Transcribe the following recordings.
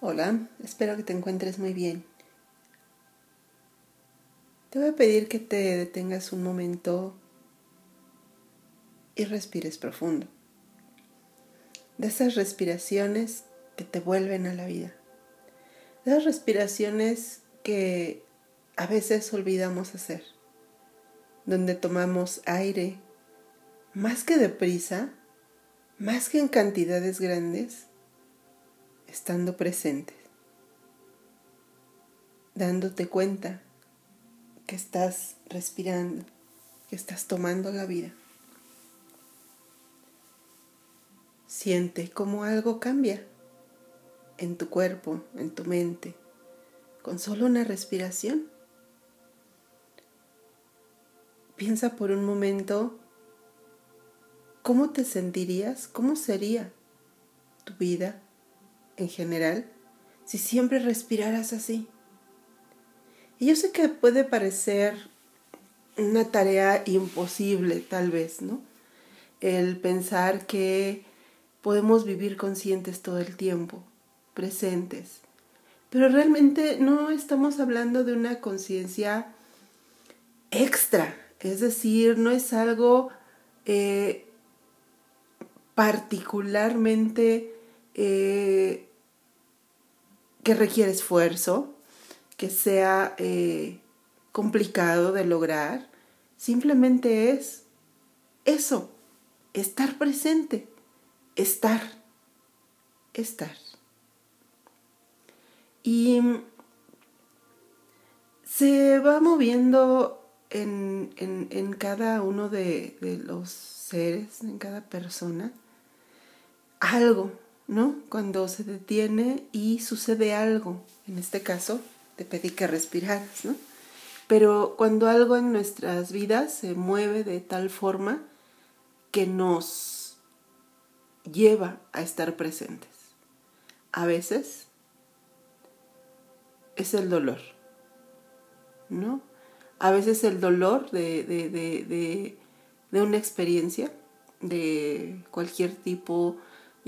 Hola, espero que te encuentres muy bien. Te voy a pedir que te detengas un momento y respires profundo. De esas respiraciones que te vuelven a la vida. De esas respiraciones que a veces olvidamos hacer. Donde tomamos aire más que deprisa, más que en cantidades grandes estando presente, dándote cuenta que estás respirando, que estás tomando la vida. Siente cómo algo cambia en tu cuerpo, en tu mente, con solo una respiración. Piensa por un momento cómo te sentirías, cómo sería tu vida en general si siempre respiraras así. Y yo sé que puede parecer una tarea imposible, tal vez, ¿no? El pensar que podemos vivir conscientes todo el tiempo, presentes. Pero realmente no estamos hablando de una conciencia extra, es decir, no es algo eh, particularmente eh, que requiere esfuerzo, que sea eh, complicado de lograr, simplemente es eso, estar presente, estar, estar. Y se va moviendo en, en, cada uno de, de los seres, en cada persona, algo, ¿no? Cuando se detiene y sucede algo, en este caso te pedí que respiraras, ¿no? Pero cuando algo en nuestras vidas se mueve de tal forma que nos lleva a estar presentes. A veces es el dolor, ¿no? A veces el dolor de, de, de, de una experiencia de cualquier tipo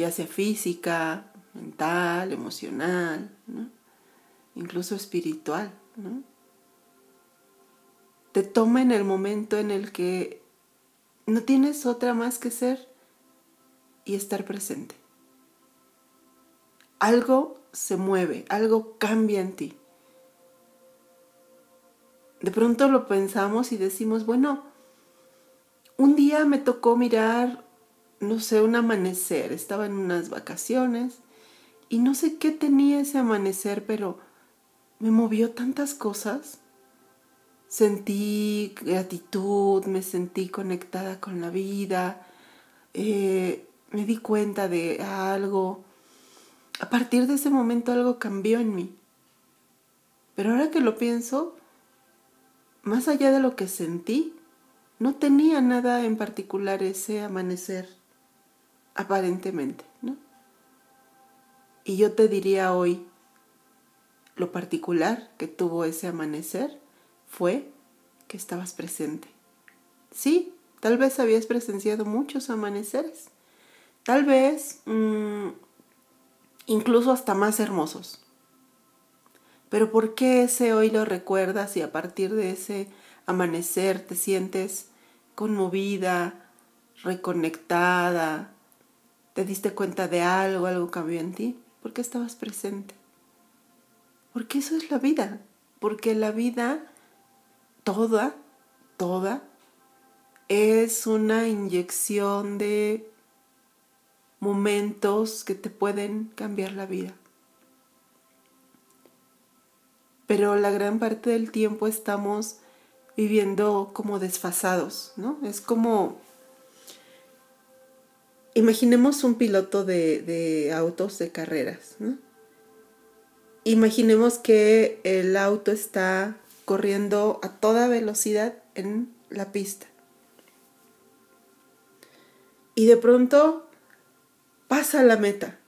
ya sea física, mental, emocional, incluso espiritual. ¿no? Te toma en el momento en el que no tienes otra más que ser y estar presente. Algo se mueve, algo cambia en ti. De pronto lo pensamos y decimos, bueno, un día me tocó mirar no sé, un amanecer. Estaba en unas vacaciones y no sé qué tenía ese amanecer, pero me movió tantas cosas. Sentí gratitud, me sentí conectada con la vida, eh, me di cuenta de algo. A partir de ese momento algo cambió en mí. Pero ahora que lo pienso, más allá de lo que sentí, no tenía nada en particular ese amanecer aparentemente, ¿no? Y yo te diría hoy, lo particular que tuvo ese amanecer fue que estabas presente. Sí, tal vez habías presenciado muchos amaneceres, tal vez mm, incluso hasta más hermosos. Pero ¿por qué ese hoy lo recuerdas y a partir de ese amanecer te sientes conmovida, reconectada, te diste cuenta de algo, algo cambió en ti, porque estabas presente. Porque eso es la vida, porque la vida toda, toda, es una inyección de momentos que te pueden cambiar la vida. Pero la gran parte del tiempo estamos viviendo como desfasados, ¿no? Es como imaginemos un piloto de, autos de carreras. Imaginemos que el auto está corriendo a toda velocidad en la pista. Y de pronto pasa la meta.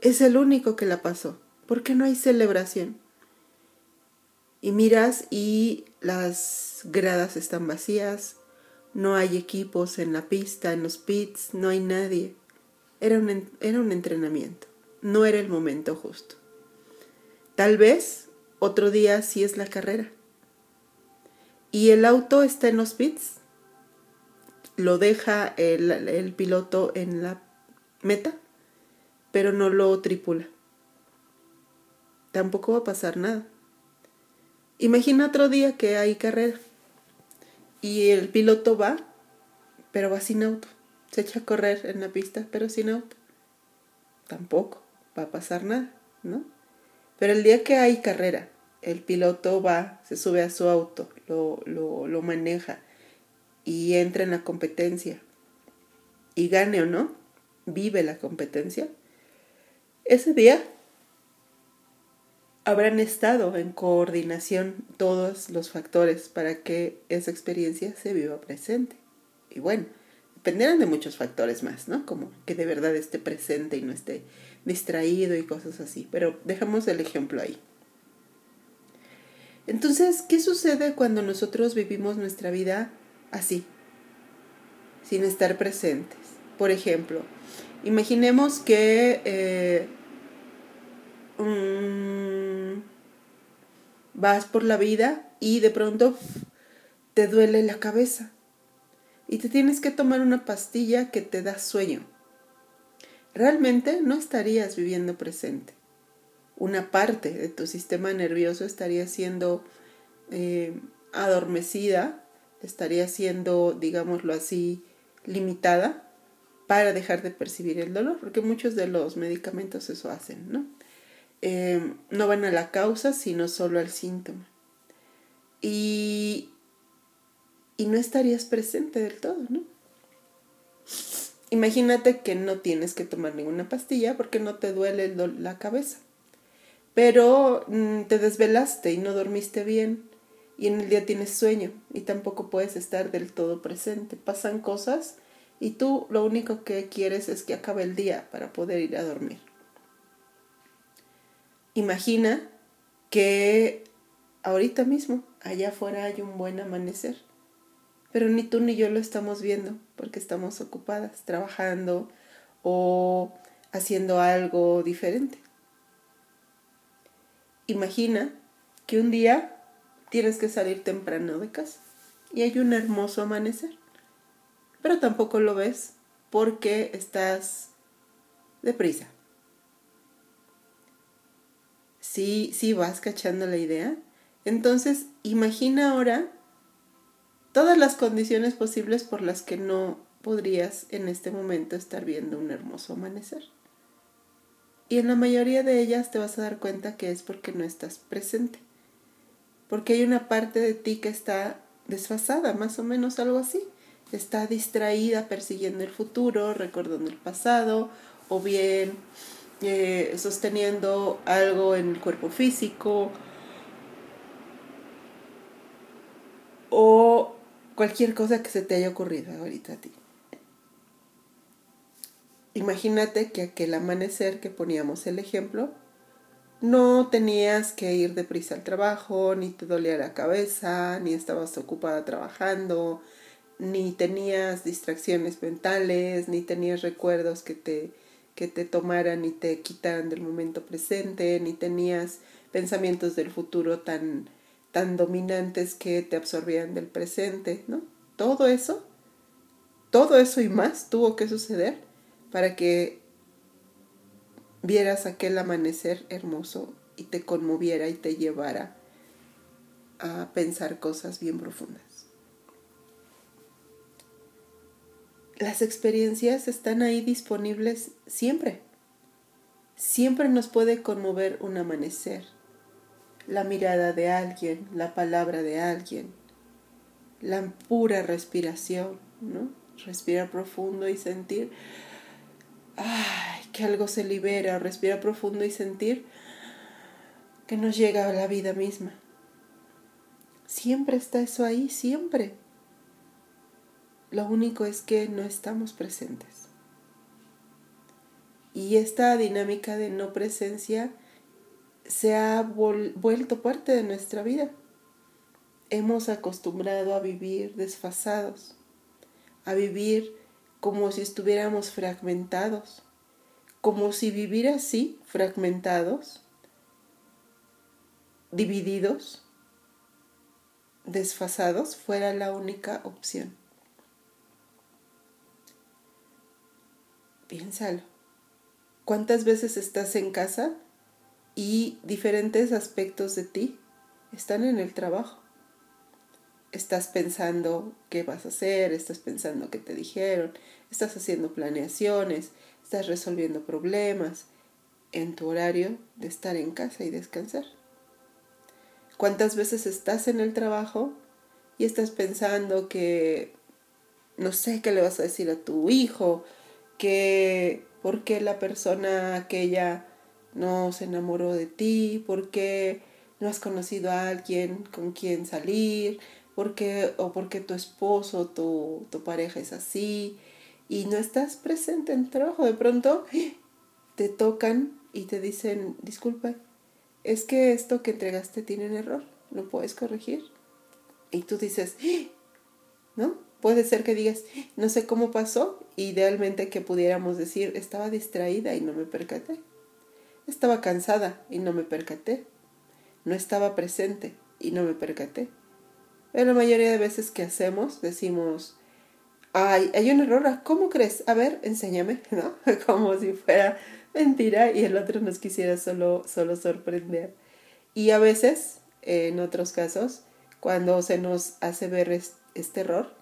Es el único que la pasó. porque no hay celebración? Y miras y las gradas están vacías, no hay equipos en la pista, en los pits, no hay nadie. Era un, era un entrenamiento. no era el momento justo. Tal vez otro día sí es la carrera. Y el auto está en los pits. Lo deja el, el piloto en la meta, pero no lo tripula. Tampoco va a pasar nada. Imagina otro día que hay carrera y el piloto va, pero va sin auto. Se echa a correr en la pista, pero sin auto. Tampoco va a pasar nada, ¿no? Pero el día que hay carrera, el piloto va, se sube a su auto, lo, lo, lo maneja y entra en la competencia y gane o no, vive la competencia, ese día habrán estado en coordinación todos los factores para que esa experiencia se viva presente. Y bueno, dependerán de muchos factores más, ¿no? Como que de verdad esté presente y no esté distraído y cosas así. Pero dejamos el ejemplo ahí. Entonces, ¿qué sucede cuando nosotros vivimos nuestra vida así? Sin estar presentes. Por ejemplo, imaginemos que eh, vas por la vida y de pronto te duele la cabeza y te tienes que tomar una pastilla que te da sueño. Realmente no estarías viviendo presente. Una parte de tu sistema nervioso estaría siendo eh, adormecida, estaría siendo, digámoslo así, limitada para dejar de percibir el dolor, porque muchos de los medicamentos eso hacen, ¿no? Em, no van a la causa, sino solo al síntoma. Y, y no estarías presente del todo, ¿no? Imagínate que no tienes que tomar ninguna pastilla porque no te duele la cabeza, pero mm, te desvelaste y no dormiste bien y en el día tienes sueño y tampoco puedes estar del todo presente. Pasan cosas y tú lo único que quieres es que acabe el día para poder ir a dormir. Imagina que ahorita mismo allá afuera hay un buen amanecer, pero ni tú ni yo lo estamos viendo porque estamos ocupadas trabajando o haciendo algo diferente. Imagina que un día tienes que salir temprano de casa y hay un hermoso amanecer, pero tampoco lo ves porque estás deprisa ¿Sí, sí vas cachando la idea? Entonces, imagina ahora todas las condiciones posibles por las que no podrías en este momento estar viendo un hermoso amanecer. Y en la mayoría de ellas te vas a dar cuenta que es porque no estás presente. Porque hay una parte de ti que está desfasada, más o menos algo así. Está distraída persiguiendo el futuro, recordando el pasado, o bien eh, sosteniendo algo en el cuerpo físico o cualquier cosa que se te haya ocurrido ahorita a ti. Imagínate que aquel amanecer que poníamos el ejemplo, no tenías que ir deprisa al trabajo, ni te dolía la cabeza, ni estabas ocupada trabajando, ni tenías distracciones mentales, ni tenías recuerdos que te que te tomaran y te quitaran del momento presente, ni tenías pensamientos del futuro tan, tan dominantes que te absorbían del presente, ¿no? Todo eso, todo eso y más tuvo que suceder para que vieras aquel amanecer hermoso y te conmoviera y te llevara a pensar cosas bien profundas. Las experiencias están ahí disponibles siempre. Siempre nos puede conmover un amanecer, la mirada de alguien, la palabra de alguien, la pura respiración, ¿no? Respirar profundo y sentir, ay, que algo se libera, respirar profundo y sentir que nos llega a la vida misma. Siempre está eso ahí, siempre. Lo único es que no estamos presentes. Y esta dinámica de no presencia se ha vuelto parte de nuestra vida. Hemos acostumbrado a vivir desfasados, a vivir como si estuviéramos fragmentados, como si vivir así, fragmentados, divididos, desfasados, fuera la única opción. Piénsalo. ¿Cuántas veces estás en casa y diferentes aspectos de ti están en el trabajo? Estás pensando qué vas a hacer, estás pensando qué te dijeron, estás haciendo planeaciones, estás resolviendo problemas en tu horario de estar en casa y descansar. ¿Cuántas veces estás en el trabajo y estás pensando que no sé qué le vas a decir a tu hijo, por qué la persona aquella no se enamoró de ti, por qué no has conocido a alguien con quien salir, por qué, o porque tu esposo, tu, tu pareja es así, y no estás presente en trabajo. De pronto te tocan y te dicen, disculpa, es que esto que entregaste tiene un error, lo puedes corregir. Y tú dices, ¿no? Puede ser que digas, no sé cómo pasó, idealmente que pudiéramos decir, estaba distraída y no me percaté. Estaba cansada y no me percaté. No estaba presente y no me percaté. Pero la mayoría de veces que hacemos decimos, ay, hay un error, ¿cómo crees? A ver, enséñame, ¿no? Como si fuera mentira y el otro nos quisiera solo, solo sorprender. Y a veces, en otros casos, cuando se nos hace ver este error,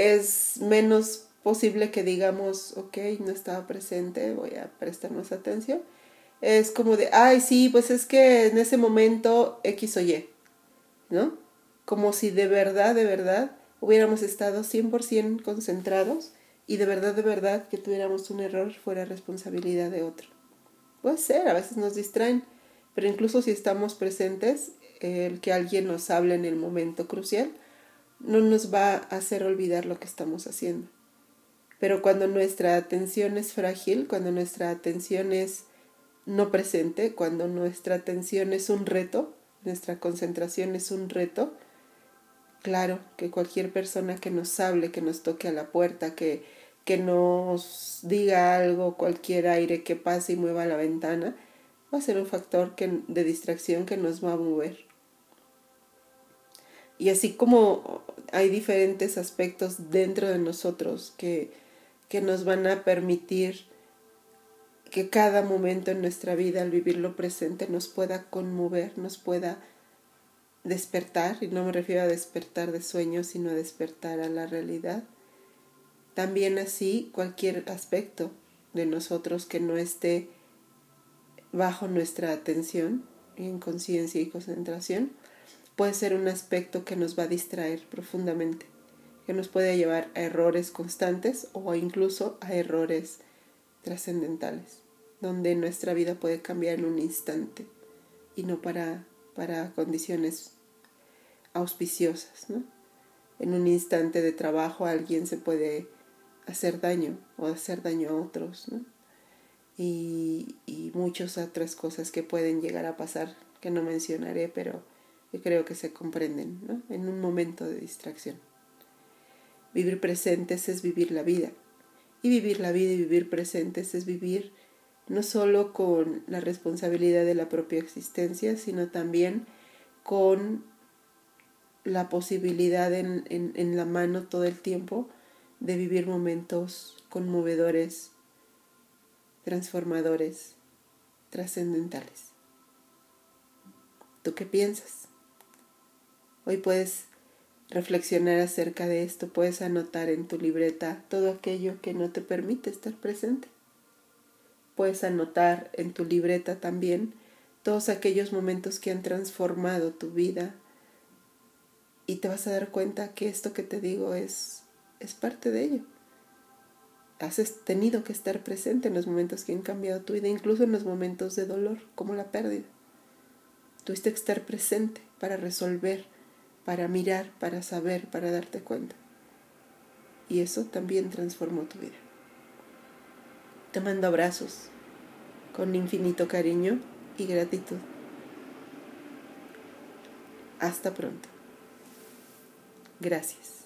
es menos posible que digamos, ok, no estaba presente, voy a prestar más atención. Es como de, ay, sí, pues es que en ese momento X o Y, ¿no? Como si de verdad, de verdad, hubiéramos estado 100% concentrados y de verdad, de verdad, que tuviéramos un error fuera responsabilidad de otro. Puede ser, a veces nos distraen, pero incluso si estamos presentes, el que alguien nos hable en el momento crucial, no nos va a hacer olvidar lo que estamos haciendo. Pero cuando nuestra atención es frágil, cuando nuestra atención es no presente, cuando nuestra atención es un reto, nuestra concentración es un reto, claro que cualquier persona que nos hable, que nos toque a la puerta, que, que nos diga algo, cualquier aire que pase y mueva la ventana, va a ser un factor de distracción que nos va a mover. Y así como hay diferentes aspectos dentro de nosotros que, que nos van a permitir que cada momento en nuestra vida al vivirlo presente nos pueda conmover, nos pueda despertar, y no me refiero a despertar de sueños, sino a despertar a la realidad. También así cualquier aspecto de nosotros que no esté bajo nuestra atención, en conciencia y concentración, puede ser un aspecto que nos va a distraer profundamente, que nos puede llevar a errores constantes o incluso a errores trascendentales, donde nuestra vida puede cambiar en un instante y no para, para condiciones auspiciosas. ¿no? En un instante de trabajo alguien se puede hacer daño o hacer daño a otros. Y, y muchas otras cosas que pueden llegar a pasar que no mencionaré, pero que creo que se comprenden ¿no? en un momento de distracción. Vivir presentes es vivir la vida. Y vivir la vida y vivir presentes es vivir no solo con la responsabilidad de la propia existencia, sino también con la posibilidad en, en, en la mano todo el tiempo de vivir momentos conmovedores, transformadores, trascendentales. ¿Tú qué piensas? Hoy puedes reflexionar acerca de esto, puedes anotar en tu libreta todo aquello que no te permite estar presente. Puedes anotar en tu libreta también todos aquellos momentos que han transformado tu vida y te vas a dar cuenta que esto que te digo es, es parte de ello. Has tenido que estar presente en los momentos que han cambiado tu vida, incluso en los momentos de dolor, como la pérdida. Tuviste que estar presente para resolver para mirar, para saber, para darte cuenta. Y eso también transformó tu vida. Te mando abrazos con infinito cariño y gratitud. Hasta pronto. Gracias.